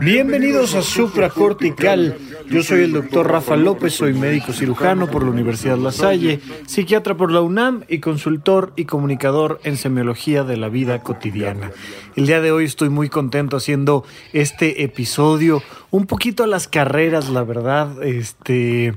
Bienvenidos a Supracortical. Yo soy el doctor Rafa López, soy médico cirujano por la Universidad La Salle, psiquiatra por la UNAM y consultor y comunicador en semiología de la vida cotidiana. El día de hoy estoy muy contento haciendo este episodio, un poquito a las carreras, la verdad, este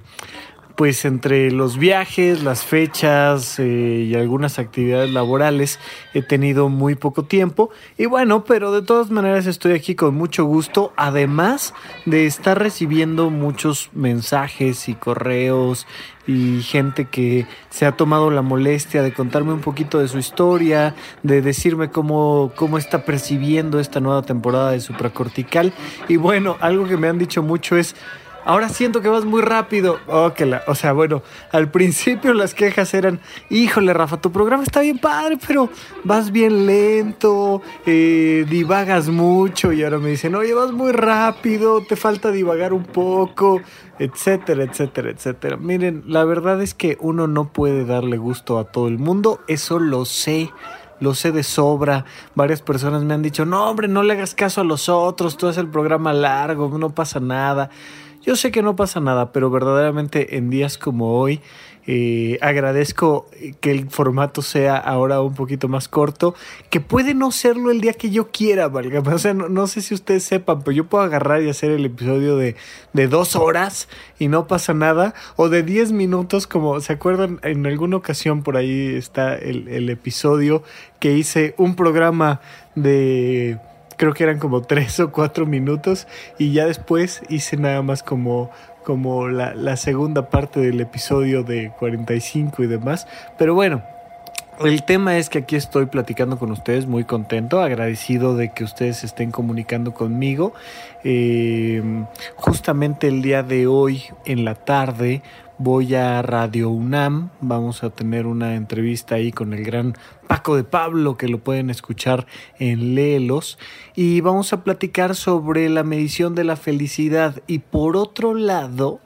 pues entre los viajes, las fechas eh, y algunas actividades laborales he tenido muy poco tiempo. Y bueno, pero de todas maneras estoy aquí con mucho gusto, además de estar recibiendo muchos mensajes y correos y gente que se ha tomado la molestia de contarme un poquito de su historia, de decirme cómo, cómo está percibiendo esta nueva temporada de Supracortical. Y bueno, algo que me han dicho mucho es Ahora siento que vas muy rápido. Oh, o sea, bueno, al principio las quejas eran, híjole, Rafa, tu programa está bien padre, pero vas bien lento, eh, divagas mucho. Y ahora me dicen, oye, vas muy rápido, te falta divagar un poco, etcétera, etcétera, etcétera. Miren, la verdad es que uno no puede darle gusto a todo el mundo, eso lo sé lo sé de sobra. Varias personas me han dicho, no, hombre, no le hagas caso a los otros, tú haces el programa largo, no pasa nada. Yo sé que no pasa nada, pero verdaderamente en días como hoy eh, agradezco que el formato sea ahora un poquito más corto, que puede no serlo el día que yo quiera, valga. O sea, no, sé si ustedes sepan, pero yo puedo agarrar y hacer el episodio de, de dos horas y no pasa nada, o de diez minutos, como se acuerdan, en alguna ocasión por ahí está el, el episodio que hice un programa de creo que eran como tres o cuatro minutos y ya después hice nada más como como la, segunda parte del episodio de 45 y demás. Pero bueno, el tema es que aquí estoy platicando con ustedes, muy contento, agradecido de que ustedes estén comunicando conmigo. Eh, justamente el día de hoy, en la tarde, voy a Radio UNAM, vamos a tener una entrevista ahí con el gran Paco de Pablo, que lo pueden escuchar en Lelos, y vamos a platicar sobre la medición de la felicidad. Y por otro lado,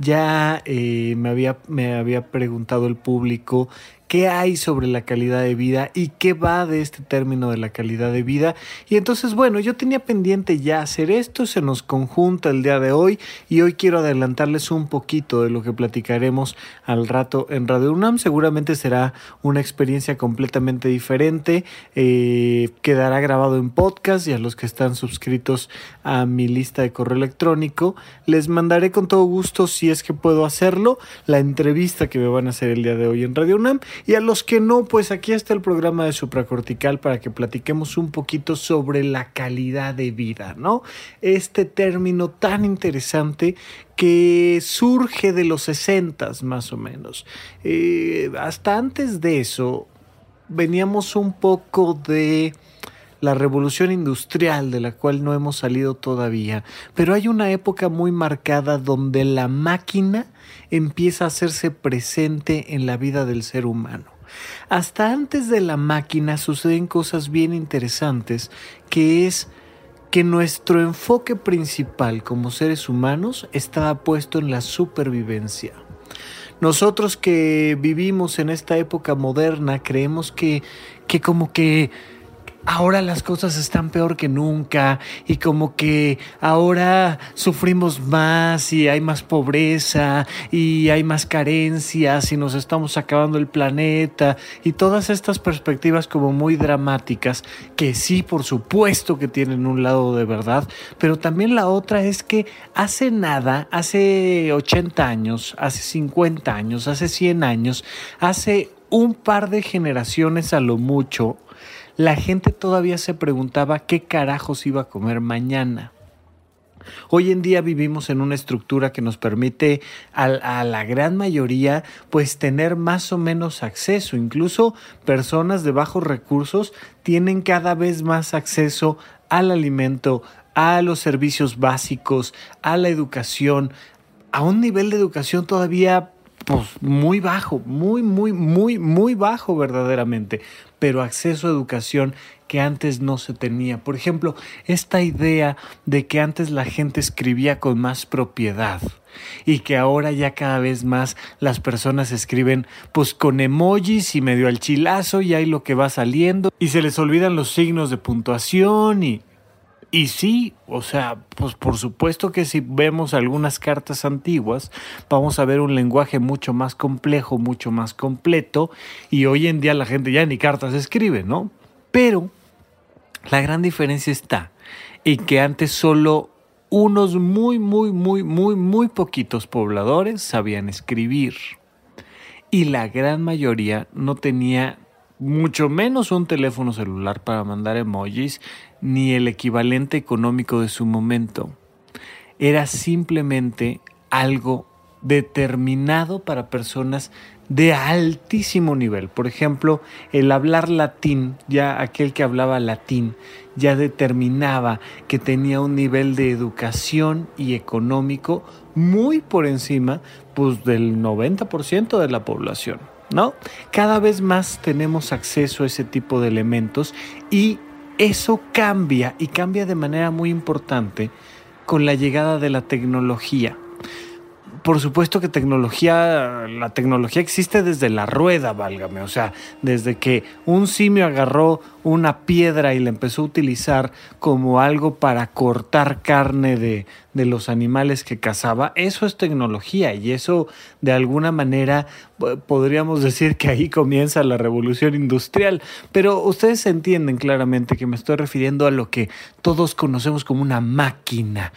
ya eh, me, había, me había preguntado el público qué hay sobre la calidad de vida y qué va de este término de la calidad de vida. Y entonces, bueno, yo tenía pendiente ya hacer esto, se nos conjunta el día de hoy y hoy quiero adelantarles un poquito de lo que platicaremos al rato en Radio UNAM. Seguramente será una experiencia completamente diferente, eh, quedará grabado en podcast y a los que están suscritos a mi lista de correo electrónico les mandaré con todo gusto si es que puedo hacerlo la entrevista que me van a hacer el día de hoy en Radio UNAM y a los que no, pues aquí está el programa de supracortical para que platiquemos un poquito sobre la calidad de vida, ¿no? Este término tan interesante que surge de los 60 más o menos. Eh, hasta antes de eso, veníamos un poco de la revolución industrial de la cual no hemos salido todavía, pero hay una época muy marcada donde la máquina empieza a hacerse presente en la vida del ser humano. Hasta antes de la máquina suceden cosas bien interesantes, que es que nuestro enfoque principal como seres humanos estaba puesto en la supervivencia. Nosotros que vivimos en esta época moderna creemos que, que como que ahora las cosas están peor que nunca y como que ahora sufrimos más y hay más pobreza y hay más carencias y nos estamos acabando el planeta y todas estas perspectivas como muy dramáticas que sí, por supuesto que tienen un lado de verdad, pero también la otra es que hace nada, hace 80 años, hace 50 años, hace 100 años, hace un par de generaciones a lo mucho, la gente todavía se preguntaba qué carajos iba a comer mañana. Hoy en día vivimos en una estructura que nos permite a, la gran mayoría pues tener más o menos acceso. Incluso personas de bajos recursos tienen cada vez más acceso al alimento, a los servicios básicos, a la educación, a un nivel de educación todavía pues muy bajo, muy, muy, muy, muy bajo verdaderamente, pero acceso a educación que antes no se tenía. Por ejemplo, esta idea de que antes la gente escribía con más propiedad y que ahora ya cada vez más las personas escriben pues con emojis y medio al chilazo y hay lo que va saliendo y se les olvidan los signos de puntuación y y sí, o sea, pues por supuesto que si vemos algunas cartas antiguas, vamos a ver un lenguaje mucho más complejo, mucho más completo, y hoy en día la gente ya ni cartas escribe, ¿no? Pero la gran diferencia está en que antes solo unos muy, muy, muy, muy, muy poquitos pobladores sabían escribir. Y la gran mayoría no tenía mucho menos un teléfono celular para mandar emojis, ni el equivalente económico de su momento. Era simplemente algo determinado para personas de altísimo nivel. Por ejemplo, el hablar latín, ya aquel que hablaba latín, ya determinaba que tenía un nivel de educación y económico muy por encima pues, del 90% de la población. ¿No? Cada vez más tenemos acceso a ese tipo de elementos y eso cambia y cambia de manera muy importante con la llegada de la tecnología por supuesto que tecnología, la tecnología existe desde la rueda, válgame, o sea, desde que un simio agarró una piedra y la empezó a utilizar como algo para cortar carne de, de los animales que cazaba, eso es tecnología. Y eso de alguna manera podríamos decir que ahí comienza la revolución industrial, pero ustedes entienden claramente que me estoy refiriendo a lo que todos conocemos como una máquina,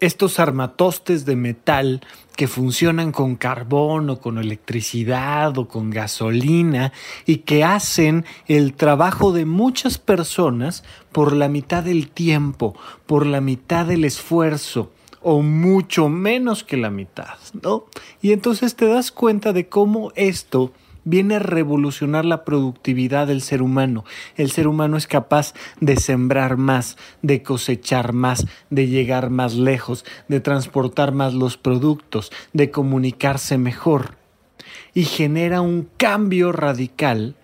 estos armatostes de metal que funcionan con carbón o con electricidad o con gasolina y que hacen el trabajo de muchas personas por la mitad del tiempo, por la mitad del esfuerzo o mucho menos que la mitad, ¿no? Y entonces te das cuenta de cómo esto viene a revolucionar la productividad del ser humano. El ser humano es capaz de sembrar más, de cosechar más, de llegar más lejos, de transportar más los productos, de comunicarse mejor. Y genera un cambio radical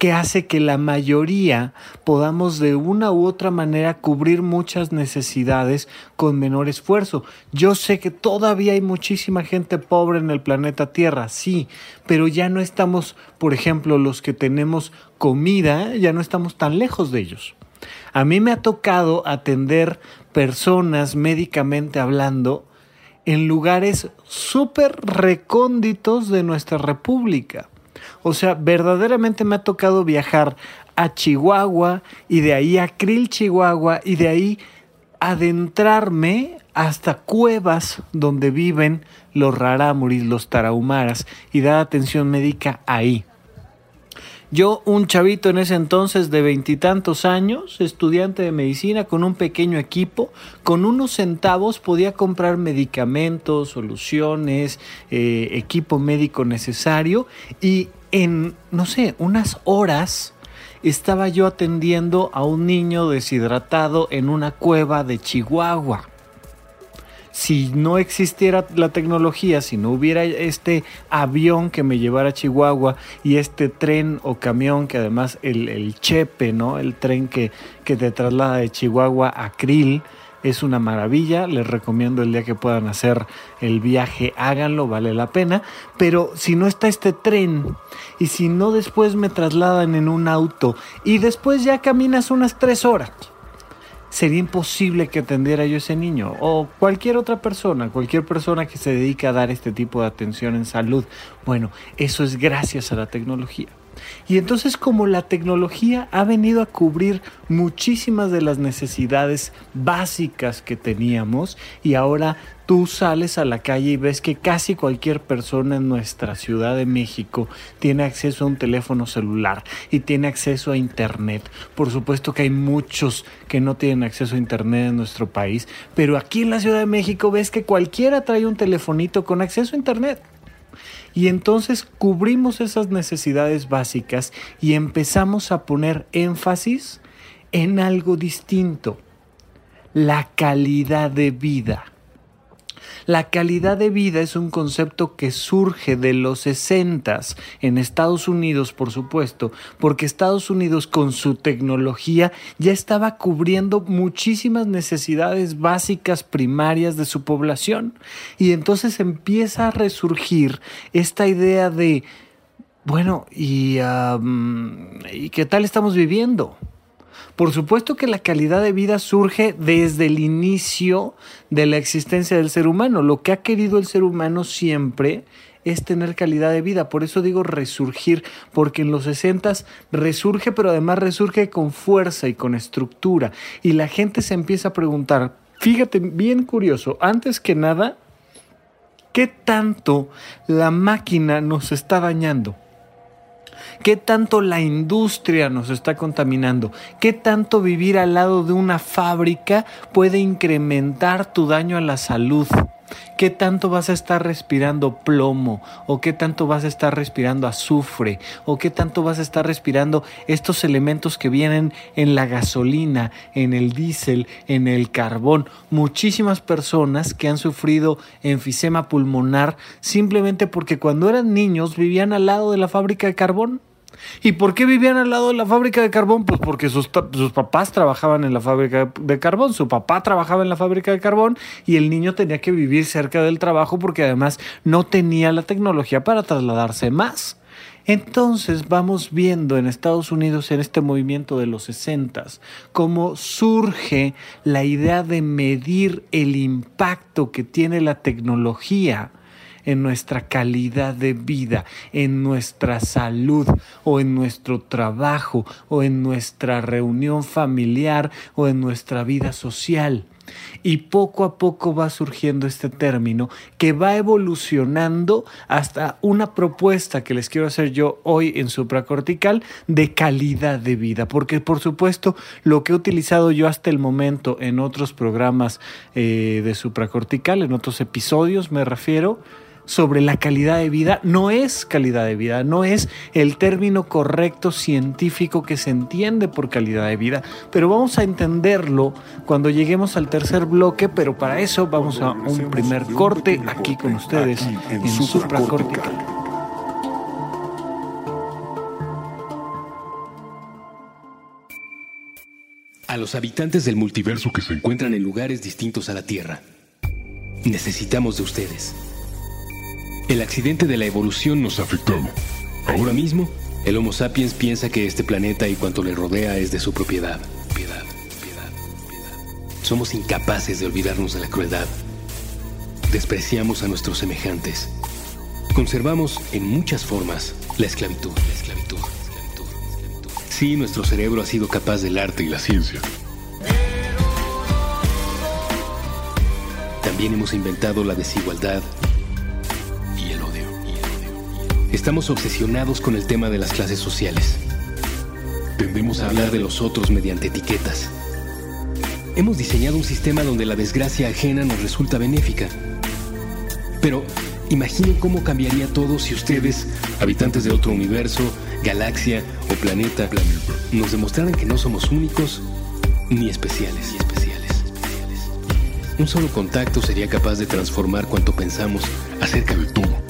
que hace que la mayoría podamos de una u otra manera cubrir muchas necesidades con menor esfuerzo. Yo sé que todavía hay muchísima gente pobre en el planeta Tierra, sí, pero ya no estamos, por ejemplo, los que tenemos comida, ya no estamos tan lejos de ellos. A mí me ha tocado atender personas médicamente hablando en lugares súper recónditos de nuestra república o sea, verdaderamente me ha tocado viajar a Chihuahua y de ahí a Krill, Chihuahua y de ahí adentrarme hasta cuevas donde viven los rarámuris, los tarahumaras y dar atención médica ahí. Yo, un chavito en ese entonces de veintitantos años, estudiante de medicina con un pequeño equipo, con unos centavos podía comprar medicamentos, soluciones, eh, equipo médico necesario y en, no sé, unas horas estaba yo atendiendo a un niño deshidratado en una cueva de Chihuahua. Si no existiera la tecnología, si no hubiera este avión que me llevara a Chihuahua y este tren o camión que además el, el Chepe, ¿no? El tren que, que te traslada de Chihuahua a Krill, es una maravilla, les recomiendo el día que puedan hacer el viaje, háganlo, vale la pena, pero si no está este tren y si no después me trasladan en un auto y después ya caminas unas tres horas, sería imposible que atendiera yo ese niño o cualquier otra persona, cualquier persona que se dedique a dar este tipo de atención en salud. Bueno, eso es gracias a la tecnología. Y entonces como la tecnología ha venido a cubrir muchísimas de las necesidades básicas que teníamos y ahora tú sales a la calle y ves que casi cualquier persona en nuestra Ciudad de México tiene acceso a un teléfono celular y tiene acceso a Internet. Por supuesto que hay muchos que no tienen acceso a Internet en nuestro país, pero aquí en la Ciudad de México ves que cualquiera trae un telefonito con acceso a Internet. Y entonces cubrimos esas necesidades básicas y empezamos a poner énfasis en algo distinto, la calidad de vida. La calidad de vida es un concepto que surge de los 60 en Estados Unidos, por supuesto, porque Estados Unidos con su tecnología ya estaba cubriendo muchísimas necesidades básicas primarias de su población. Y entonces empieza a resurgir esta idea de, bueno, ¿y, ¿y qué tal estamos viviendo? Por supuesto que la calidad de vida surge desde el inicio de la existencia del ser humano. Lo que ha querido el ser humano siempre es tener calidad de vida. Por eso digo resurgir, porque en los 60 resurge, pero además resurge con fuerza y con estructura. Y la gente se empieza a preguntar, fíjate, bien curioso, antes que nada, ¿qué tanto la máquina nos está dañando? ¿Qué tanto la industria nos está contaminando? ¿Qué tanto vivir al lado de una fábrica puede incrementar tu daño a la salud? ¿Qué tanto vas a estar respirando plomo? ¿O qué tanto vas a estar respirando azufre? ¿O qué tanto vas a estar respirando estos elementos que vienen en la gasolina, en el diésel, en el carbón? Muchísimas personas que han sufrido enfisema pulmonar simplemente porque cuando eran niños vivían al lado de la fábrica de carbón. ¿Y por qué vivían al lado de la fábrica de carbón? Pues porque sus, papás trabajaban en la fábrica de carbón, su papá trabajaba en la fábrica de carbón y el niño tenía que vivir cerca del trabajo porque además no tenía la tecnología para trasladarse más. Entonces vamos viendo en Estados Unidos en este movimiento de los 60 cómo surge la idea de medir el impacto que tiene la tecnología en nuestra calidad de vida, en nuestra salud o en nuestro trabajo o en nuestra reunión familiar o en nuestra vida social. Y poco a poco va surgiendo este término que va evolucionando hasta una propuesta que les quiero hacer yo hoy en supracortical de calidad de vida. Porque por supuesto lo que he utilizado yo hasta el momento en otros programas eh, de supracortical, en otros episodios me refiero, sobre la calidad de vida no es calidad de vida, no es el término correcto científico que se entiende por calidad de vida, pero vamos a entenderlo cuando lleguemos al tercer bloque, pero para eso vamos a un primer corte aquí con ustedes en supracortical. A los habitantes del multiverso que se encuentran en lugares distintos a la Tierra, necesitamos de ustedes. El accidente de la evolución nos ha afectado. Ahora mismo, el Homo sapiens piensa que este planeta y cuanto le rodea es de su propiedad. Piedad, piedad, piedad. Somos incapaces de olvidarnos de la crueldad. Despreciamos a nuestros semejantes. Conservamos en muchas formas la esclavitud, la esclavitud, la esclavitud, la esclavitud. Sí, nuestro cerebro ha sido capaz del arte y la ciencia. También hemos inventado la desigualdad Estamos obsesionados con el tema de las clases sociales. Tendemos a hablar de los otros mediante etiquetas. Hemos diseñado un sistema donde la desgracia ajena nos resulta benéfica. Pero imaginen cómo cambiaría todo si ustedes, habitantes de otro universo, galaxia o planeta, nos demostraran que no somos únicos ni especiales. Un solo contacto sería capaz de transformar cuanto pensamos acerca de todo.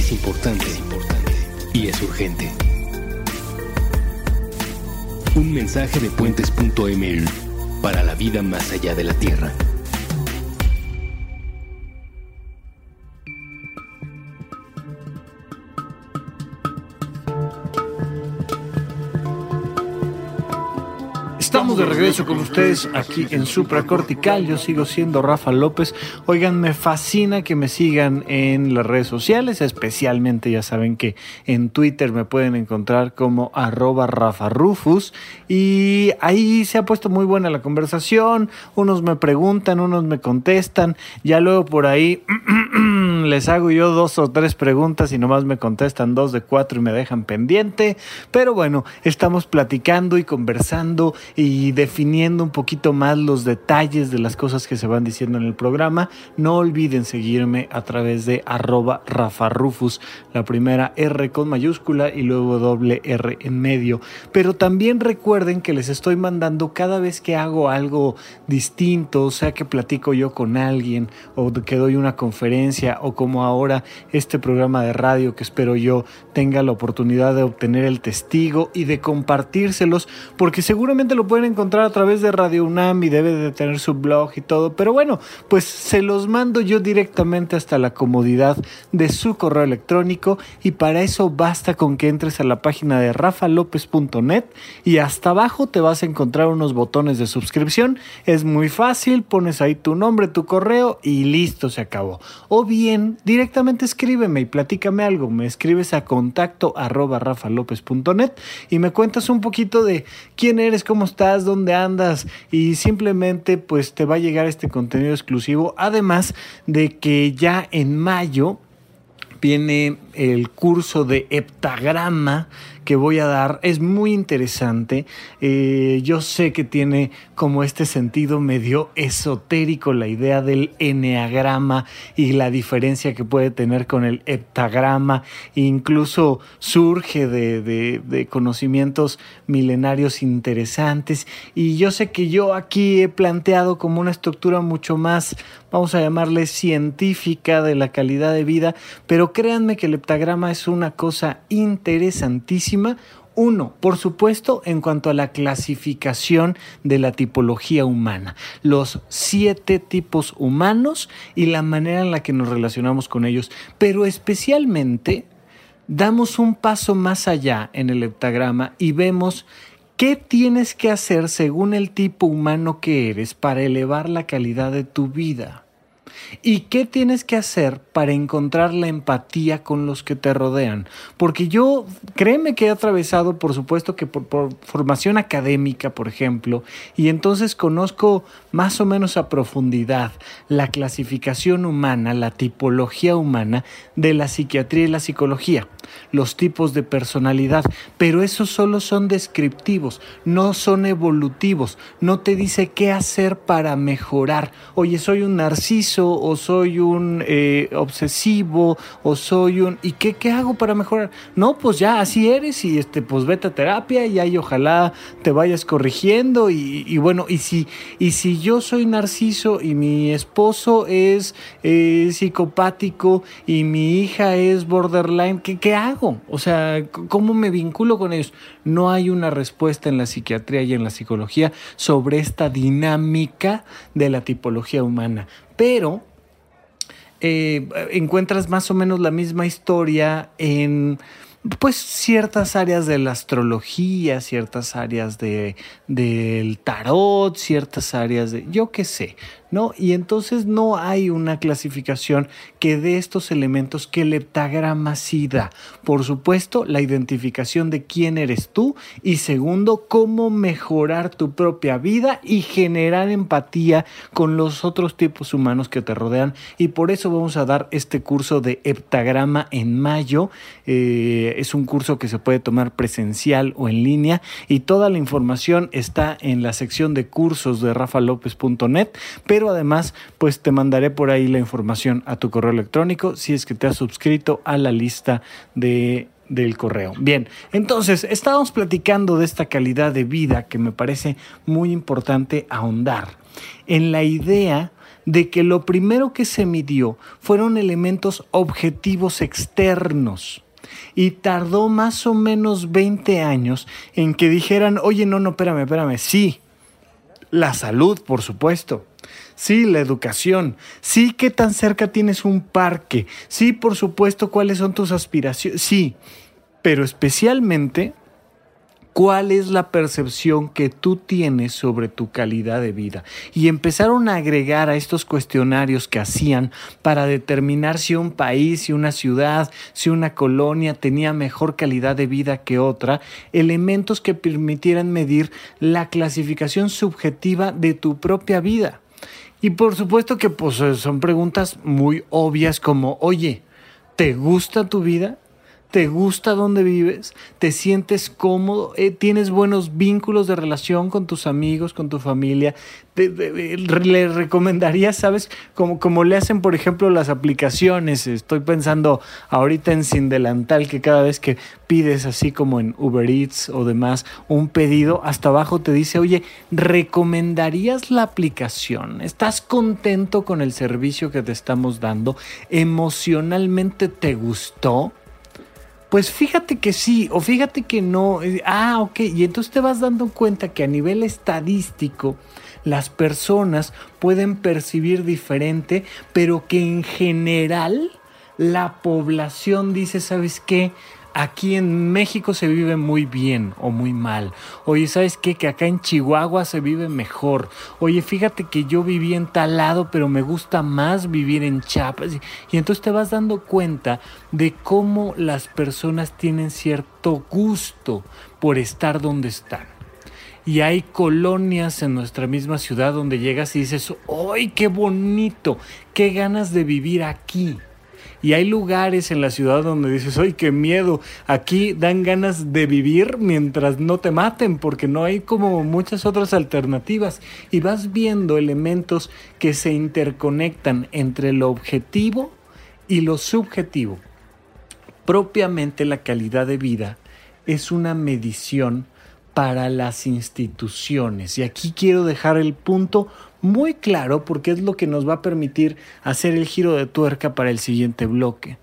Es importante, es importante y es urgente. Un mensaje de puentes.ml para la vida más allá de la Tierra. De regreso con ustedes aquí en Supracortical. Yo sigo siendo Rafa López. Oigan, me fascina que me sigan en las redes sociales, especialmente ya saben que en Twitter me pueden encontrar como arroba Rafa Rufus. Y ahí se ha puesto muy buena la conversación. Unos me preguntan, unos me contestan. Ya luego por ahí les hago yo dos o tres preguntas y nomás me contestan dos de cuatro y me dejan pendiente. Pero bueno, estamos platicando y conversando y definiendo un poquito más los detalles de las cosas que se van diciendo en el programa. No olviden seguirme a través de arroba la primera R con mayúscula y luego doble R en medio. Pero también recuerden que les estoy mandando cada vez que hago algo distinto, sea que platico yo con alguien o que doy una conferencia o como ahora este programa de radio que espero yo tenga la oportunidad de obtener el testigo y de compartírselos, porque seguramente lo pueden encontrar a través de Radio UNAM y debe de tener su blog y todo, pero bueno, pues se los mando yo directamente hasta la comodidad de su correo electrónico y para eso basta con que entres a la página de rafalopez.net y hasta abajo te vas a encontrar unos botones de suscripción, es muy fácil, pones ahí tu nombre, tu correo y listo, se acabó. O bien, directamente escríbeme y platícame algo, me escribes a contacto arroba y me cuentas un poquito de quién eres, cómo estás, dónde andas y simplemente pues te va a llegar este contenido exclusivo. Además de que ya en mayo viene el curso de heptagrama que voy a dar es muy interesante. Eh, yo sé que tiene como este sentido medio esotérico la idea del eneagrama y la diferencia que puede tener con el heptagrama. incluso surge de, de conocimientos milenarios interesantes. Y yo sé que yo aquí he planteado como una estructura mucho más, vamos a llamarle científica de la calidad de vida, pero créanme que el heptagrama es una cosa interesantísima uno, por supuesto, en cuanto a la clasificación de la tipología humana, los siete tipos humanos y la manera en la que nos relacionamos con ellos, pero especialmente damos un paso más allá en el heptagrama y vemos qué tienes que hacer según el tipo humano que eres para elevar la calidad de tu vida. ¿Y qué tienes que hacer para encontrar la empatía con los que te rodean? Porque yo, créeme que he atravesado, por supuesto que por, formación académica, por ejemplo, y entonces conozco más o menos a profundidad la clasificación humana, la tipología humana de la psiquiatría y la psicología, los tipos de personalidad, pero esos solo son descriptivos, no son evolutivos, no te dice qué hacer para mejorar. Oye, soy un narciso o soy un eh, obsesivo o soy un... ¿Y qué, qué hago para mejorar? No, pues ya así eres y este, pues vete a terapia y ahí ojalá te vayas corrigiendo y, bueno, y si, y si yo soy narciso y mi esposo es psicopático y mi hija es borderline, ¿qué, ¿qué hago? O sea, ¿cómo me vinculo con ellos? No hay una respuesta en la psiquiatría y en la psicología sobre esta dinámica de la tipología humana pero eh, encuentras más o menos la misma historia en pues ciertas áreas de la astrología, ciertas áreas de, del tarot, ciertas áreas de, yo qué sé, ¿no? Y entonces no hay una clasificación que dé estos elementos que el heptagrama sí da. Por supuesto, la identificación de quién eres tú y segundo, cómo mejorar tu propia vida y generar empatía con los otros tipos humanos que te rodean. Y por eso vamos a dar este curso de heptagrama en mayo. Eh, es un curso que se puede tomar presencial o en línea y toda la información está en la sección de cursos de rafalopez.net pero además pues te mandaré por ahí la información a tu correo electrónico si es que te has suscrito a la lista de del correo. Bien, entonces estábamos platicando de esta calidad de vida que me parece muy importante ahondar en la idea de que lo primero que se midió fueron elementos objetivos externos y tardó más o menos 20 años en que dijeran, oye, no, no, espérame, espérame, sí, la salud, por supuesto, Sí, la educación. Sí, qué tan cerca tienes un parque. Sí, por supuesto, cuáles son tus aspiraciones. Sí, pero especialmente cuál es la percepción que tú tienes sobre tu calidad de vida. Y empezaron a agregar a estos cuestionarios que hacían para determinar si un país, si una ciudad, si una colonia tenía mejor calidad de vida que otra, elementos que permitieran medir la clasificación subjetiva de tu propia vida. Y por supuesto que pues, son preguntas muy obvias como, oye, ¿te gusta tu vida? ¿Te gusta donde vives? ¿Te sientes cómodo? Eh, ¿Tienes buenos vínculos de relación con tus amigos, con tu familia? ¿Le recomendarías, sabes, como, como le hacen, por ejemplo, las aplicaciones? Estoy pensando ahorita en Sin Delantal, que cada vez que pides, así como en Uber Eats o demás, un pedido, hasta abajo te dice, oye, ¿recomendarías la aplicación? ¿Estás contento con el servicio que te estamos dando? ¿Emocionalmente te gustó? Pues fíjate que sí, o fíjate que no. Ah, ok. Y entonces te vas dando cuenta que a nivel estadístico las personas pueden percibir diferente, pero que en general la población dice, ¿sabes qué? Aquí en México se vive muy bien o muy mal. Oye, ¿sabes qué? Que acá en Chihuahua se vive mejor. Oye, fíjate que yo viví en tal lado, pero me gusta más vivir en Chiapas. Y entonces te vas dando cuenta de cómo las personas tienen cierto gusto por estar donde están. Y hay colonias en nuestra misma ciudad donde llegas y dices, ¡ay, qué bonito! ¡Qué ganas de vivir aquí! Y hay lugares en la ciudad donde dices, ¡ay, qué miedo! Aquí dan ganas de vivir mientras no te maten, porque no hay como muchas otras alternativas. Y vas viendo elementos que se interconectan entre lo objetivo y lo subjetivo. Propiamente la calidad de vida es una medición para las instituciones. Y aquí quiero dejar el punto muy claro porque es lo que nos va a permitir hacer el giro de tuerca para el siguiente bloque.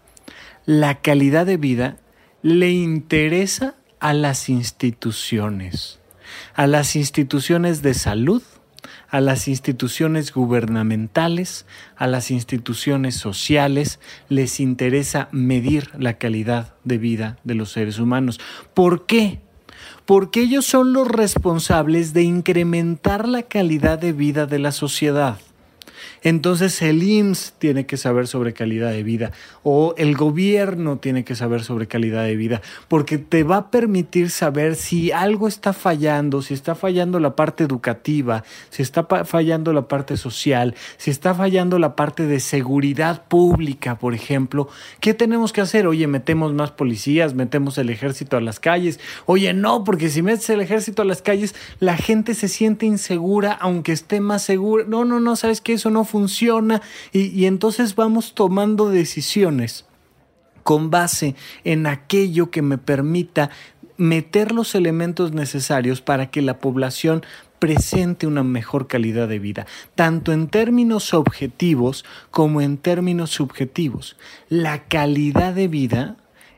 La calidad de vida le interesa a las instituciones, a las instituciones de salud, a las instituciones gubernamentales, a las instituciones sociales, les interesa medir la calidad de vida de los seres humanos. ¿Por qué? Porque ellos son los responsables de incrementar la calidad de vida de la sociedad. Entonces el IMSS tiene que saber sobre calidad de vida o el gobierno tiene que saber sobre calidad de vida porque te va a permitir saber si algo está fallando, si está fallando la parte educativa, si está fallando la parte social, si está fallando la parte de seguridad pública, por ejemplo. ¿Qué tenemos que hacer? Oye, metemos más policías, metemos el ejército a las calles. Oye, no, porque si metes el ejército a las calles, la gente se siente insegura aunque esté más segura. No, no, no, sabes que eso no funciona y, entonces vamos tomando decisiones con base en aquello que me permita meter los elementos necesarios para que la población presente una mejor calidad de vida, tanto en términos objetivos como en términos subjetivos. La calidad de vida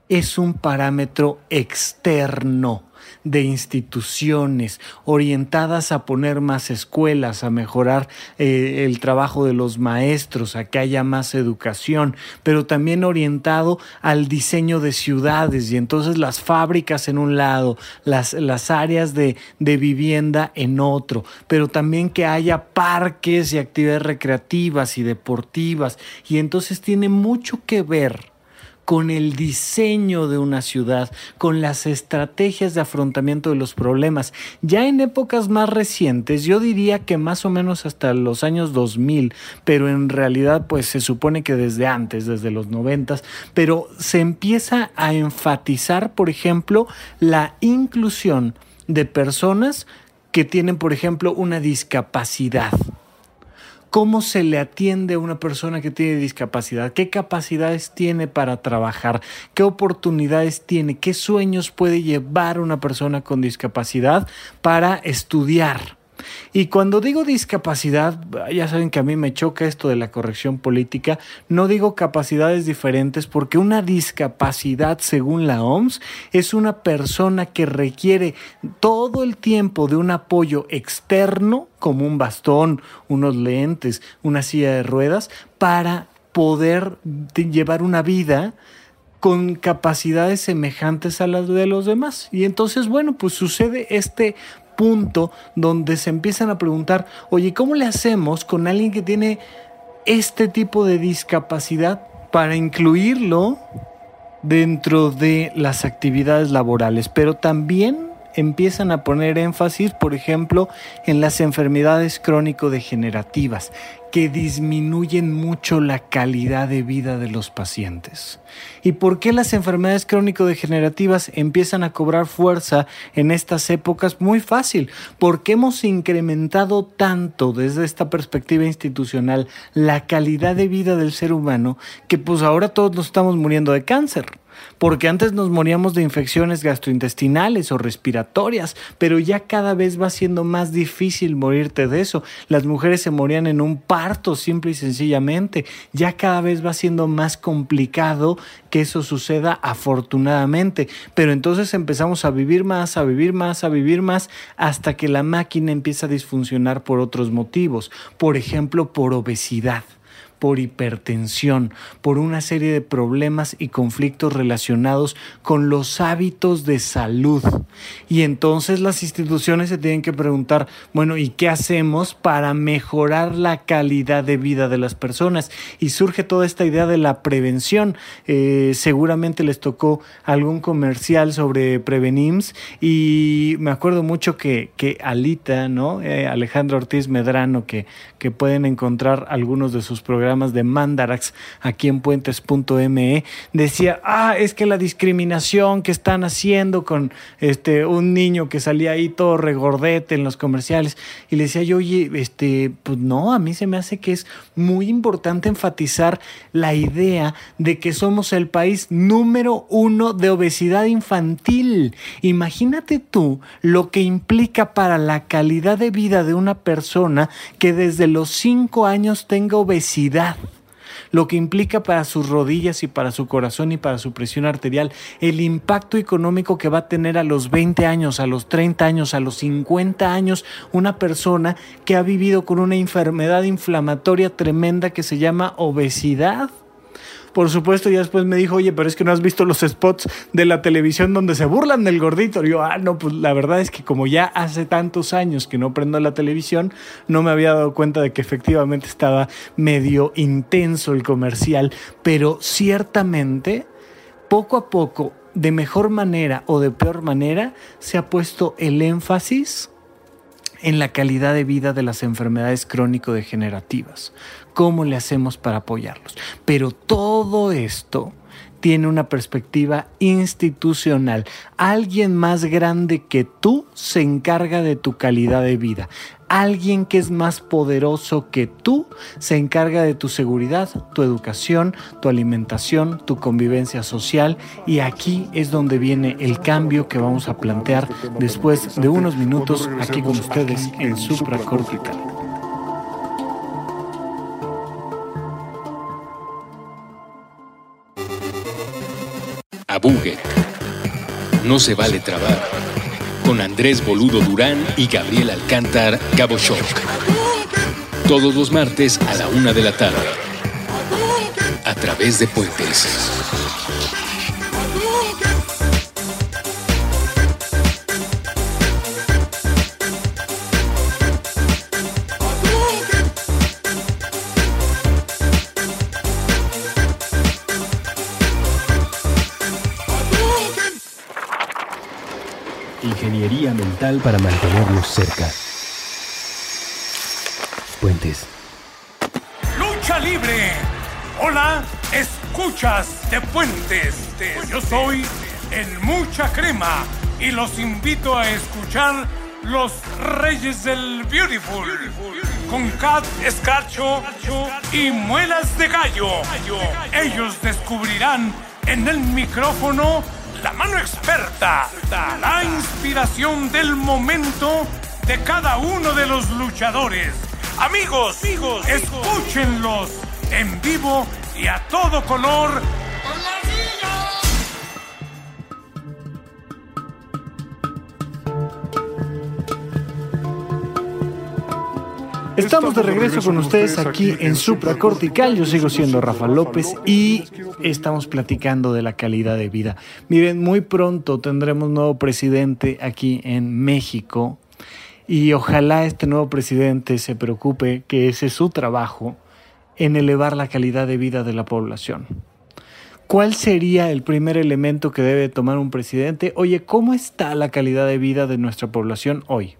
es un parámetro externo de instituciones orientadas a poner más escuelas, a mejorar eh, el trabajo de los maestros, a que haya más educación, pero también orientado al diseño de ciudades. Y entonces las fábricas en un lado, las, las áreas de, de vivienda en otro, pero también que haya parques y actividades recreativas y deportivas. Y entonces tiene mucho que ver con el diseño de una ciudad, con las estrategias de afrontamiento de los problemas. Ya en épocas más recientes, yo diría que más o menos hasta los años 2000, pero en realidad pues se supone que desde antes, desde los 90, pero se empieza a enfatizar, por ejemplo, la inclusión de personas que tienen, por ejemplo, una discapacidad cómo se le atiende a una persona que tiene discapacidad, qué capacidades tiene para trabajar, qué oportunidades tiene, qué sueños puede llevar una persona con discapacidad para estudiar y cuando digo discapacidad, ya saben que a mí me choca esto de la corrección política, no digo capacidades diferentes porque una discapacidad, según la OMS, es una persona que requiere todo el tiempo de un apoyo externo, como un bastón, unos lentes, una silla de ruedas, para poder llevar una vida con capacidades semejantes a las de los demás. Y entonces, bueno, pues sucede este punto donde se empiezan a preguntar, oye, ¿cómo le hacemos con alguien que tiene este tipo de discapacidad para incluirlo dentro de las actividades laborales? Pero también empiezan a poner énfasis, por ejemplo, en las enfermedades crónico-degenerativas, que disminuyen mucho la calidad de vida de los pacientes. ¿Y por qué las enfermedades crónico-degenerativas empiezan a cobrar fuerza en estas épocas? Muy fácil, porque hemos incrementado tanto desde esta perspectiva institucional la calidad de vida del ser humano que pues ahora todos nos estamos muriendo de cáncer porque antes nos moríamos de infecciones gastrointestinales o respiratorias, pero ya cada vez va siendo más difícil morirte de eso. Las mujeres se morían en un parto simple y sencillamente. Ya cada vez va siendo más complicado que eso suceda afortunadamente, pero entonces empezamos a vivir más, a vivir más, a vivir más, hasta que la máquina empieza a disfuncionar por otros motivos, por ejemplo, por obesidad por hipertensión, por una serie de problemas y conflictos relacionados con los hábitos de salud. Y entonces las instituciones se tienen que preguntar, bueno, ¿y qué hacemos para mejorar la calidad de vida de las personas? Y surge toda esta idea de la prevención. Eh, seguramente les tocó algún comercial sobre Prevenims y me acuerdo mucho que, que Alita, ¿no? Eh, Alejandro Ortiz Medrano, que, que pueden encontrar algunos de sus programas de Mandarax aquí en puentes.me, decía, ah, es que la discriminación que están haciendo con este un niño que salía ahí todo regordete en los comerciales, y le decía yo, oye, este, pues no, a mí se me hace que es muy importante enfatizar la idea de que somos el país número uno de obesidad infantil. Imagínate tú lo que implica para la calidad de vida de una persona que desde los cinco años tenga obesidad lo que implica para sus rodillas y para su corazón y para su presión arterial, el impacto económico que va a tener a los 20 años, a los 30 años, a los 50 años, una persona que ha vivido con una enfermedad inflamatoria tremenda que se llama obesidad. Por supuesto, ya después me dijo, oye, pero es que no has visto los spots de la televisión donde se burlan del gordito. Y yo, ah, no, pues la verdad es que como ya hace tantos años que no prendo la televisión, no me había dado cuenta de que efectivamente estaba medio intenso el comercial. Pero ciertamente, poco a poco, de mejor manera o de peor manera, se ha puesto el énfasis en la calidad de vida de las enfermedades crónico-degenerativas. ¿Cómo le hacemos para apoyarlos? Pero todo esto tiene una perspectiva institucional. Alguien más grande que tú se encarga de tu calidad de vida alguien que es más poderoso que tú se encarga de tu seguridad, tu educación, tu alimentación, tu convivencia social y aquí es donde viene el cambio que vamos a plantear después de unos minutos aquí con ustedes en supracortical. Abugue. No se vale trabar con Andrés Boludo Durán y Gabriel Alcántar Shock. Todos los martes a la una de la tarde. A través de Puentes. Para mantenernos cerca. Puentes. ¡Lucha libre! Hola, escuchas de Puentes. Yo soy el Mucha Crema y los invito a escuchar Los Reyes del Beautiful con Cat Escarcho y Muelas de Gallo. Ellos descubrirán en el micrófono la mano experta, la inspiración del momento de cada uno de los luchadores. Amigos, amigos, escúchenlos en vivo y a todo color Estamos de regreso con ustedes aquí en Supracortical. Yo sigo siendo Rafa López y estamos platicando de la calidad de vida. Miren, muy pronto tendremos nuevo presidente aquí en México y ojalá este nuevo presidente se preocupe que ese es su trabajo en elevar la calidad de vida de la población. ¿Cuál sería el primer elemento que debe tomar un presidente? Oye, ¿cómo está la calidad de vida de nuestra población hoy?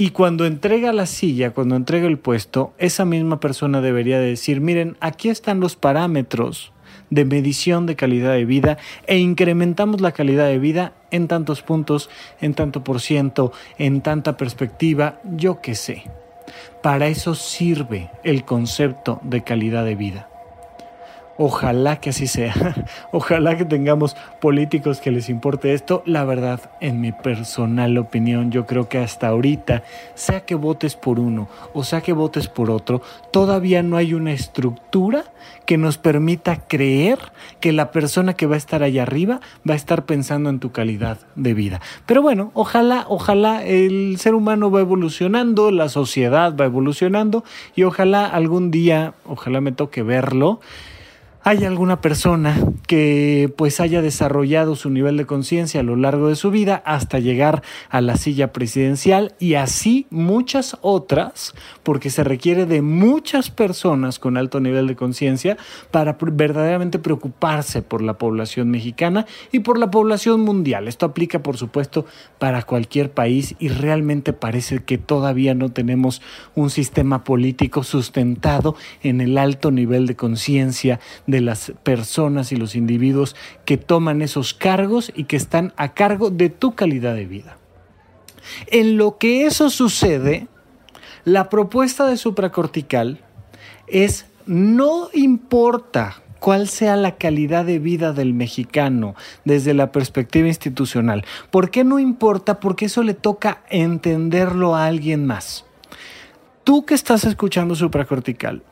Y cuando entrega la silla, cuando entrega el puesto, esa misma persona debería decir, miren, aquí están los parámetros de medición de calidad de vida e incrementamos la calidad de vida en tantos puntos, en tanto por ciento, en tanta perspectiva, yo qué sé. Para eso sirve el concepto de calidad de vida. Ojalá que así sea. Ojalá que tengamos políticos que les importe esto. La verdad, en mi personal opinión, yo creo que hasta ahorita, sea que votes por uno o sea que votes por otro, todavía no hay una estructura que nos permita creer que la persona que va a estar allá arriba va a estar pensando en tu calidad de vida. Pero bueno, ojalá, ojalá el ser humano va evolucionando, la sociedad va evolucionando y ojalá algún día, ojalá me toque verlo hay alguna persona que pues haya desarrollado su nivel de conciencia a lo largo de su vida hasta llegar a la silla presidencial y así muchas otras, porque se requiere de muchas personas con alto nivel de conciencia para verdaderamente preocuparse por la población mexicana y por la población mundial. Esto aplica por supuesto para cualquier país y realmente parece que todavía no tenemos un sistema político sustentado en el alto nivel de conciencia de las personas y los individuos que toman esos cargos y que están a cargo de tu calidad de vida. En lo que eso sucede, la propuesta de supracortical es no importa cuál sea la calidad de vida del mexicano desde la perspectiva institucional. ¿Por qué no importa? Porque eso le toca entenderlo a alguien más. Tú que estás escuchando supracortical,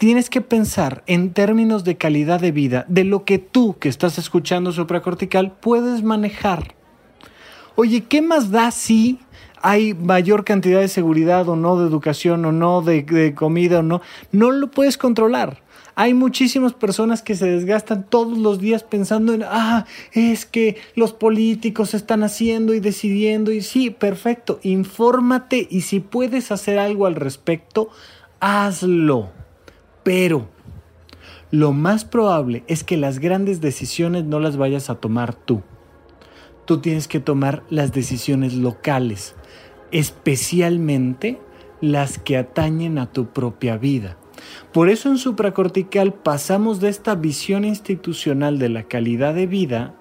tienes que pensar en términos de calidad de vida de lo que tú que estás escuchando supracortical puedes manejar. Oye, ¿qué más da si hay mayor cantidad de seguridad o no, de educación o no, de, comida o no? No lo puedes controlar. Hay muchísimas personas que se desgastan todos los días pensando en, ah, es que los políticos están haciendo y decidiendo. Y sí, perfecto, infórmate y si puedes hacer algo al respecto, hazlo. Pero lo más probable es que las grandes decisiones no las vayas a tomar tú. Tú tienes que tomar las decisiones locales, especialmente las que atañen a tu propia vida. Por eso en supracortical pasamos de esta visión institucional de la calidad de vida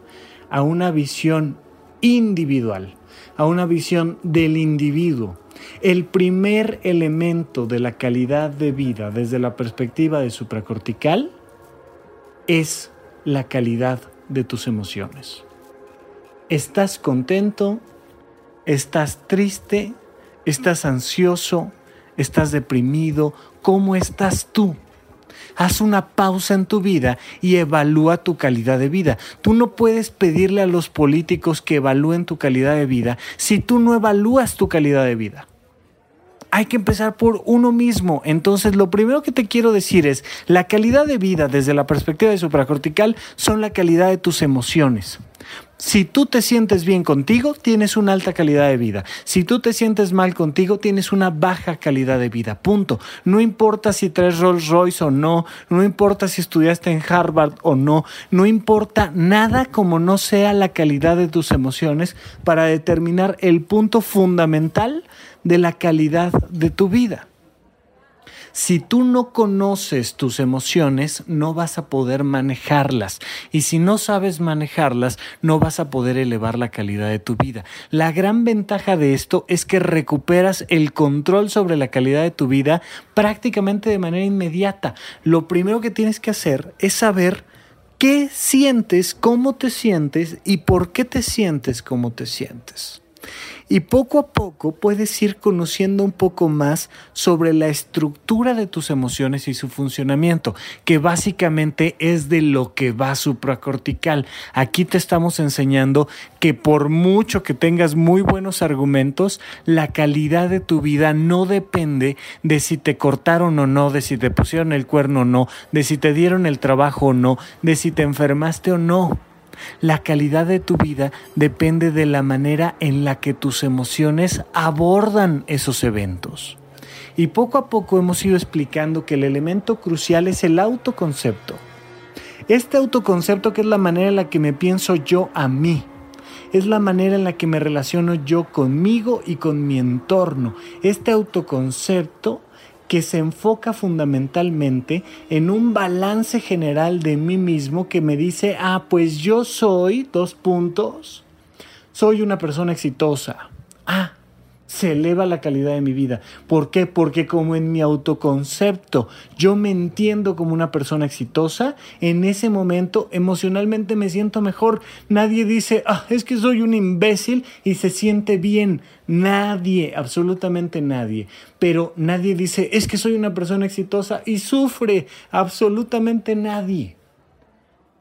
a una visión individual, a una visión del individuo, el primer elemento de la calidad de vida desde la perspectiva de supracortical es la calidad de tus emociones. ¿Estás contento? ¿Estás triste? ¿Estás ansioso? ¿Estás deprimido? ¿Cómo estás tú? Haz una pausa en tu vida y evalúa tu calidad de vida. Tú no puedes pedirle a los políticos que evalúen tu calidad de vida si tú no evalúas tu calidad de vida hay que empezar por uno mismo. Entonces, lo primero que te quiero decir es, la calidad de vida desde la perspectiva de supracortical son la calidad de tus emociones. Si tú te sientes bien contigo, tienes una alta calidad de vida. Si tú te sientes mal contigo, tienes una baja calidad de vida. Punto. No importa si traes Rolls Royce o no, no importa si estudiaste en Harvard o no, no importa nada como no sea la calidad de tus emociones para determinar el punto fundamental de la calidad de tu vida. Si tú no conoces tus emociones, no vas a poder manejarlas. Y si no sabes manejarlas, no vas a poder elevar la calidad de tu vida. La gran ventaja de esto es que recuperas el control sobre la calidad de tu vida prácticamente de manera inmediata. Lo primero que tienes que hacer es saber qué sientes, cómo te sientes y por qué te sientes como te sientes. Y poco a poco puedes ir conociendo un poco más sobre la estructura de tus emociones y su funcionamiento, que básicamente es de lo que va supracortical. Aquí te estamos enseñando que por mucho que tengas muy buenos argumentos, la calidad de tu vida no depende de si te cortaron o no, de si te pusieron el cuerno o no, de si te dieron el trabajo o no, de si te enfermaste o no. La calidad de tu vida depende de la manera en la que tus emociones abordan esos eventos. Y poco a poco hemos ido explicando que el elemento crucial es el autoconcepto. Este autoconcepto que es la manera en la que me pienso yo a mí, es la manera en la que me relaciono yo conmigo y con mi entorno. Este autoconcepto que se enfoca fundamentalmente en un balance general de mí mismo que me dice, ah, pues yo soy, dos puntos, soy una persona exitosa. Ah, se eleva la calidad de mi vida. ¿Por qué? Porque como en mi autoconcepto yo me entiendo como una persona exitosa, en ese momento emocionalmente me siento mejor. Nadie dice, ah, es que soy un imbécil y se siente bien. Nadie, absolutamente nadie. Pero nadie dice, es que soy una persona exitosa y sufre. Absolutamente nadie.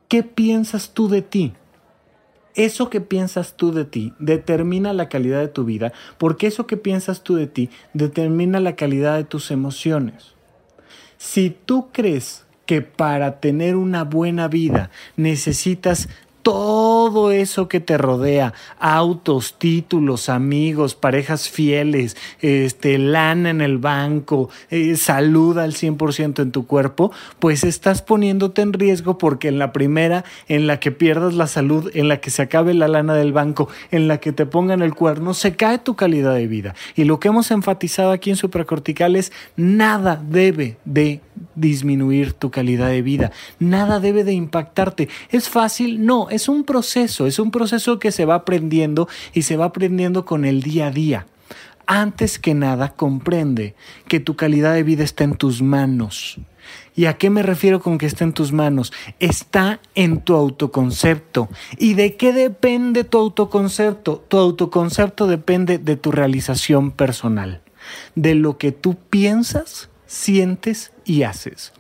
¿Qué piensas tú de ti? Eso que piensas tú de ti determina la calidad de tu vida, porque eso que piensas tú de ti determina la calidad de tus emociones. Si tú crees que para tener una buena vida necesitas todo eso que te rodea, autos, títulos, amigos, parejas fieles, este, lana en el banco, eh, salud al 100% en tu cuerpo, pues estás poniéndote en riesgo porque en la primera, en la que pierdas la salud, en la que se acabe la lana del banco, en la que te pongan el cuerno, se cae tu calidad de vida. Y lo que hemos enfatizado aquí en supracortical es nada debe de disminuir tu calidad de vida, nada debe de impactarte. ¿Es fácil? No, es un proceso, es un proceso que se va aprendiendo y se va aprendiendo con el día a día. Antes que nada, comprende que tu calidad de vida está en tus manos. ¿Y a qué me refiero con que está en tus manos? Está en tu autoconcepto. ¿Y de qué depende tu autoconcepto? Tu autoconcepto depende de tu realización personal, de lo que tú piensas, sientes y haces.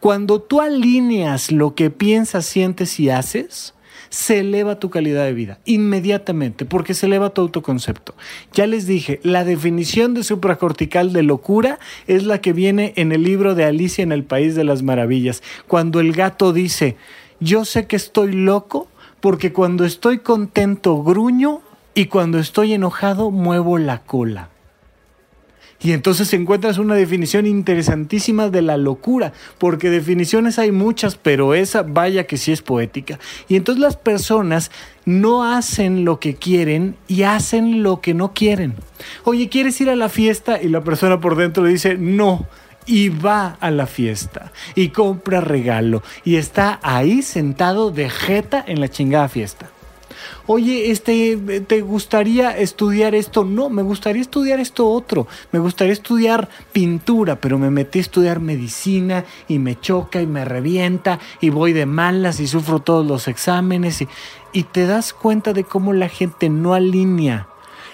Cuando tú alineas lo que piensas, sientes y haces, se eleva tu calidad de vida inmediatamente porque se eleva tu autoconcepto. Ya les dije, la definición de supracortical de locura es la que viene en el libro de Alicia en el País de las Maravillas, cuando el gato dice, yo sé que estoy loco porque cuando estoy contento gruño y cuando estoy enojado muevo la cola. Y entonces encuentras una definición interesantísima de la locura, porque definiciones hay muchas, pero esa vaya que sí es poética. Y entonces las personas no hacen lo que quieren y hacen lo que no quieren. Oye, ¿quieres ir a la fiesta? Y la persona por dentro dice, no y va a la fiesta y compra regalo y está ahí sentado de jeta en la chingada fiesta oye, este, ¿te gustaría estudiar esto? No, me gustaría estudiar esto otro. Me gustaría estudiar pintura, pero me metí a estudiar medicina y me choca y me revienta y voy de malas y sufro todos los exámenes y, y te das cuenta de cómo la gente no alinea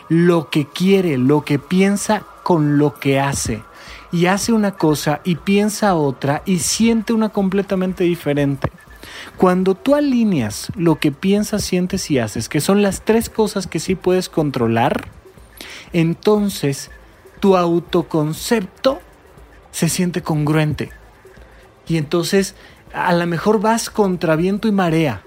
lo que quiere, lo que piensa con lo que hace. Y hace una cosa y piensa otra y siente una completamente diferente. Cuando tú alineas lo que piensas, sientes y haces, que son las tres cosas que sí puedes controlar, entonces tu autoconcepto se siente congruente. Y entonces a lo mejor vas contra viento y marea,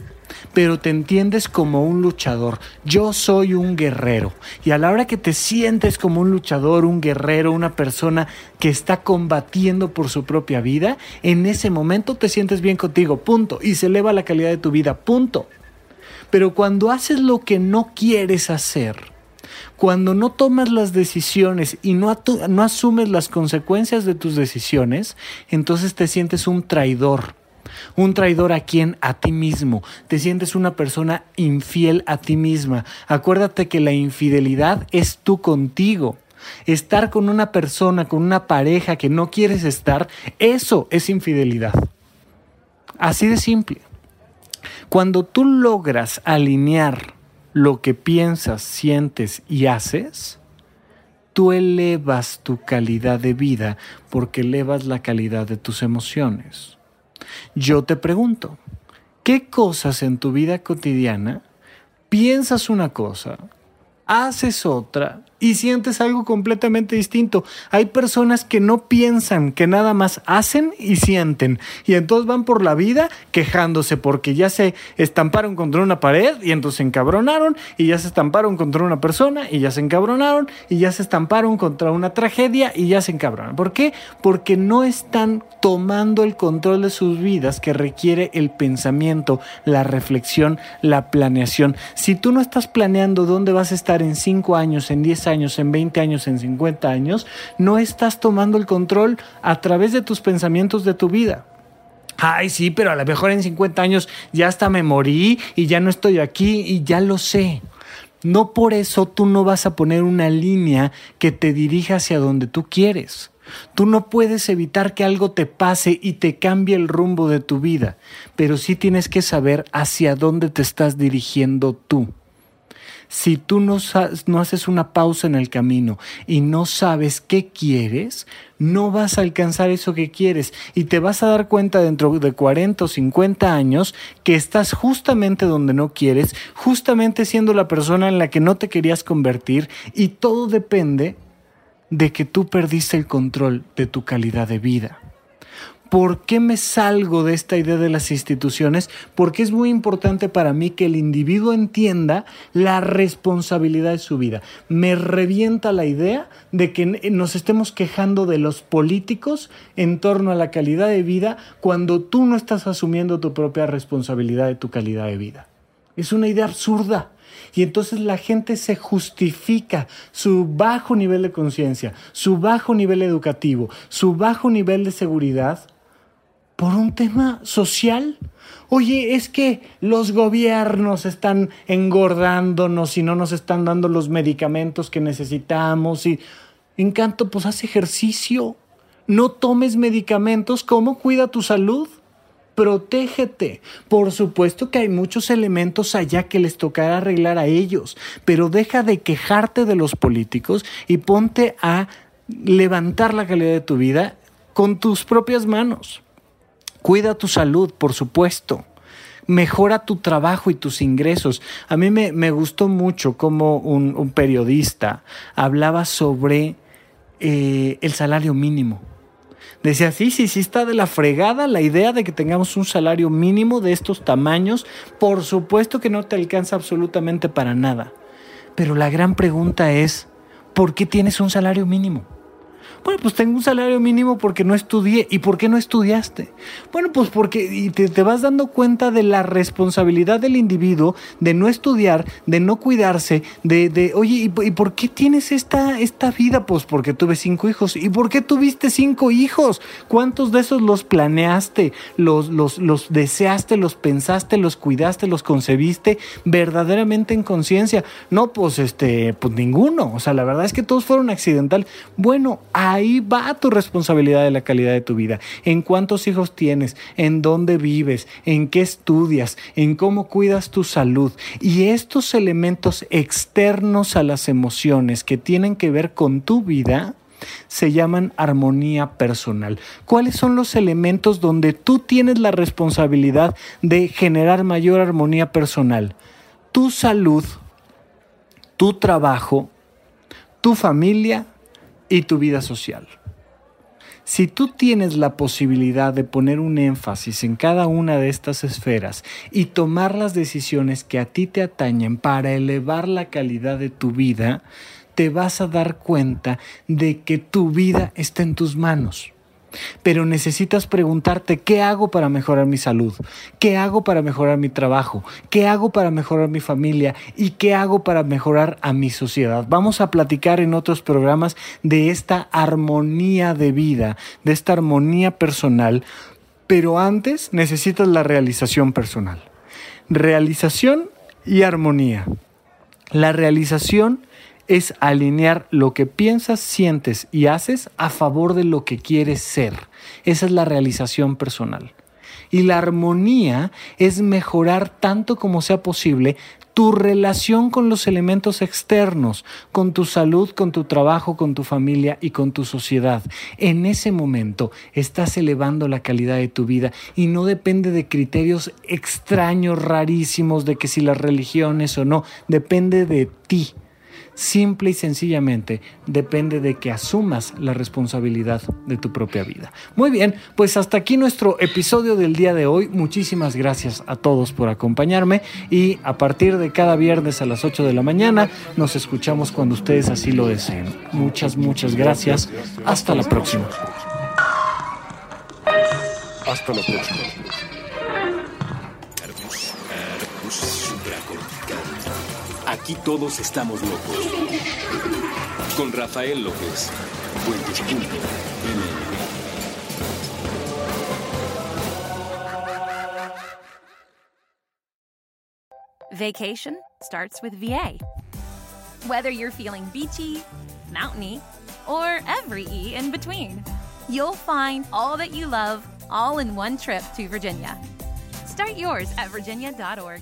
pero te entiendes como un luchador. Yo soy un guerrero. Y a la hora que te sientes como un luchador, un guerrero, una persona que está combatiendo por su propia vida, en ese momento te sientes bien contigo, punto. Y se eleva la calidad de tu vida, punto. Pero cuando haces lo que no quieres hacer, cuando no tomas las decisiones y no, no asumes las consecuencias de tus decisiones, entonces te sientes un traidor un traidor a quien? A ti mismo. Te sientes una persona infiel a ti misma. Acuérdate que la infidelidad es tú contigo. Estar con una persona, con una pareja que no quieres estar, eso es infidelidad. Así de simple. Cuando tú logras alinear lo que piensas, sientes y haces, tú elevas tu calidad de vida porque elevas la calidad de tus emociones. Yo te pregunto, ¿qué cosas en tu vida cotidiana piensas una cosa, haces otra y sientes algo completamente distinto. Hay personas que no piensan, que nada más hacen y sienten. Y entonces van por la vida quejándose porque ya se estamparon contra una pared y entonces se encabronaron y ya se estamparon contra una persona y ya se encabronaron y ya se estamparon contra una tragedia y ya se encabronaron. ¿Por qué? Porque no están tomando el control de sus vidas que requiere el pensamiento, la reflexión, la planeación. Si tú no estás planeando dónde vas a estar en 5 años, en 10 años, años, en 20 años, en 50 años, no estás tomando el control a través de tus pensamientos de tu vida. Ay, sí, pero a lo mejor en 50 años ya hasta me morí y ya no estoy aquí y ya lo sé. No por eso tú no vas a poner una línea que te dirija hacia donde tú quieres. Tú no puedes evitar que algo te pase y te cambie el rumbo de tu vida, pero sí tienes que saber hacia dónde te estás dirigiendo tú si tú no, no, haces una pausa en el camino y no sabes qué quieres, no vas a alcanzar eso que quieres y te vas a dar cuenta dentro de 40 o 50 años que estás justamente donde no quieres, justamente siendo la persona en la que no te querías convertir y todo depende de que tú perdiste el control de tu calidad de vida. ¿Por qué me salgo de esta idea de las instituciones? Porque es muy importante para mí que el individuo entienda la responsabilidad de su vida. Me revienta la idea de que nos estemos quejando de los políticos en torno a la calidad de vida cuando tú no estás asumiendo tu propia responsabilidad de tu calidad de vida. Es una idea absurda. Y entonces la gente se justifica su bajo nivel de conciencia, su bajo nivel educativo, su bajo nivel de seguridad por un tema social. Oye, es que los gobiernos están engordándonos y no nos están dando los medicamentos que necesitamos y encanto, pues haz ejercicio. No tomes medicamentos, ¿cómo cuida tu salud? Protégete. Por supuesto que hay muchos elementos allá que les tocará arreglar a ellos, pero deja de quejarte de los políticos y ponte a levantar la calidad de tu vida con tus propias manos. Cuida tu salud, por supuesto. Mejora tu trabajo y tus ingresos. A mí me, gustó mucho como un, periodista hablaba sobre eh, el salario mínimo. Decía, sí, sí, sí está de la fregada la idea de que tengamos un salario mínimo de estos tamaños. Por supuesto que no te alcanza absolutamente para nada. Pero la gran pregunta es, ¿por qué tienes un salario mínimo? Bueno, pues tengo un salario mínimo porque no estudié. ¿Y por qué no estudiaste? Bueno, pues porque te, vas dando cuenta de la responsabilidad del individuo de no estudiar, de no cuidarse, de, de oye, ¿y, por qué tienes esta, esta vida? Pues porque tuve cinco hijos. ¿Y por qué tuviste cinco hijos? ¿Cuántos de esos los planeaste, los, los, los deseaste, los pensaste, los cuidaste, los concebiste verdaderamente en conciencia? No, pues este, pues ninguno. O sea, la verdad es que todos fueron accidental. Bueno, a Ahí va tu responsabilidad de la calidad de tu vida. En cuántos hijos tienes, en dónde vives, en qué estudias, en cómo cuidas tu salud. Y estos elementos externos a las emociones que tienen que ver con tu vida, se llaman armonía personal. ¿Cuáles son los elementos donde tú tienes la responsabilidad de generar mayor armonía personal? Tu salud, tu trabajo, tu familia y tu vida social. Si tú tienes la posibilidad de poner un énfasis en cada una de estas esferas y tomar las decisiones que a ti te atañen para elevar la calidad de tu vida, te vas a dar cuenta de que tu vida está en tus manos. Pero necesitas preguntarte qué hago para mejorar mi salud, qué hago para mejorar mi trabajo, qué hago para mejorar mi familia y qué hago para mejorar a mi sociedad. Vamos a platicar en otros programas de esta armonía de vida, de esta armonía personal, pero antes necesitas la realización personal. Realización y armonía. La realización es alinear lo que piensas, sientes y haces a favor de lo que quieres ser. Esa es la realización personal. Y la armonía es mejorar tanto como sea posible tu relación con los elementos externos, con tu salud, con tu trabajo, con tu familia y con tu sociedad. En ese momento estás elevando la calidad de tu vida y no depende de criterios extraños, rarísimos, de que si las religiones o no, depende de ti simple y sencillamente depende de que asumas la responsabilidad de tu propia vida. Muy bien, pues hasta aquí nuestro episodio del día de hoy. Muchísimas gracias a todos por acompañarme y a partir de cada viernes a las 8 de la mañana nos escuchamos cuando ustedes así lo deseen. Muchas, muchas gracias. Hasta la próxima. Hasta la próxima. Aquí todos estamos locos. Con Rafael López. Vacation starts with VA. Whether you're feeling beachy, mountainy, or every E in between, you'll find all that you love all in one trip to Virginia. Start yours at virginia.org.